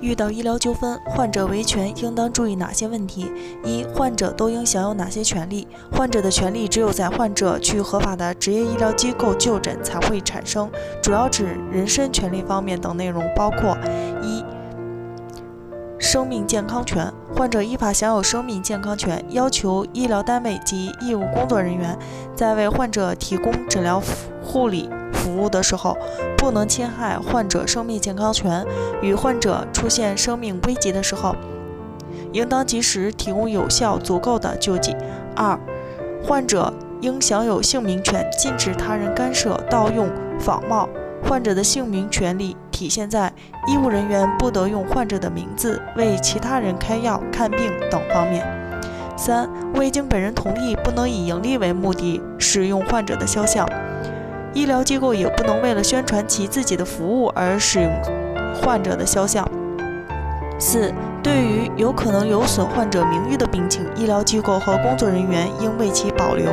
遇到医疗纠纷，患者维权应当注意哪些问题？一、患者都应享有哪些权利？患者的权利只有在患者去合法的职业医疗机构就诊才会产生，主要指人身权利方面等内容包括：一、生命健康权，患者依法享有生命健康权，要求医疗单位及义务工作人员在为患者提供诊疗护理。服务的时候，不能侵害患者生命健康权；与患者出现生命危急的时候，应当及时提供有效、足够的救济。二、患者应享有姓名权，禁止他人干涉、盗用、仿冒。患者的姓名权利体现在医务人员不得用患者的名字为其他人开药、看病等方面。三、未经本人同意，不能以盈利为目的使用患者的肖像。医疗机构也不能为了宣传其自己的服务而使用患者的肖像。四、对于有可能有损患者名誉的病情，医疗机构和工作人员应为其保留。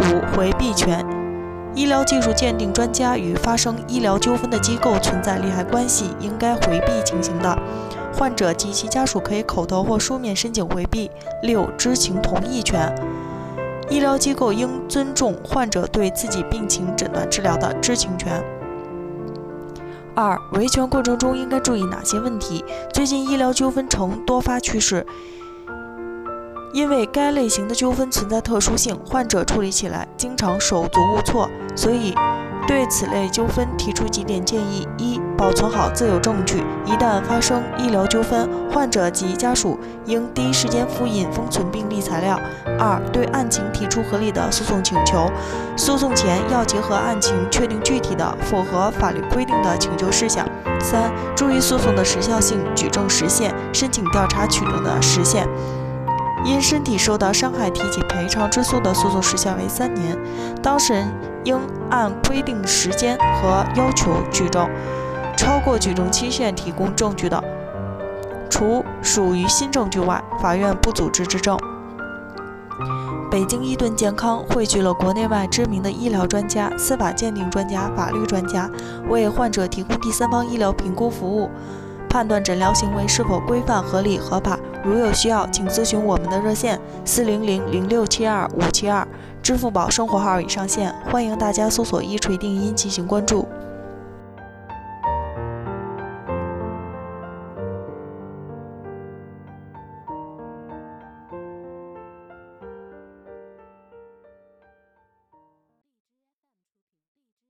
五、回避权。医疗技术鉴定专家与发生医疗纠纷的机构存在利害关系，应该回避情形的，患者及其家属可以口头或书面申请回避。六、知情同意权。医疗机构应尊重患者对自己病情诊断治疗的知情权。二、维权过程中应该注意哪些问题？最近医疗纠纷呈多发趋势，因为该类型的纠纷存在特殊性，患者处理起来经常手足无措，所以。对此类纠纷提出几点建议：一、保存好自有证据，一旦发生医疗纠纷，患者及家属应第一时间复印封存病历材料；二、对案情提出合理的诉讼请求，诉讼前要结合案情确定具体的符合法律规定的请求事项；三、注意诉讼的时效性、举证时限、申请调查取证的时限。因身体受到伤害提起赔偿之诉的诉讼时效为三年，当事人应按规定时间和要求举证，超过举证期限提供证据的，除属于新证据外，法院不组织质证。北京伊顿健康汇聚了国内外知名的医疗专家、司法鉴定专家、法律专家，为患者提供第三方医疗评估服务。判断诊疗行为是否规范、合理、合法。如有需要，请咨询我们的热线四零零零六七二五七二，支付宝生活号已上线，欢迎大家搜索“一锤定音”进行关注。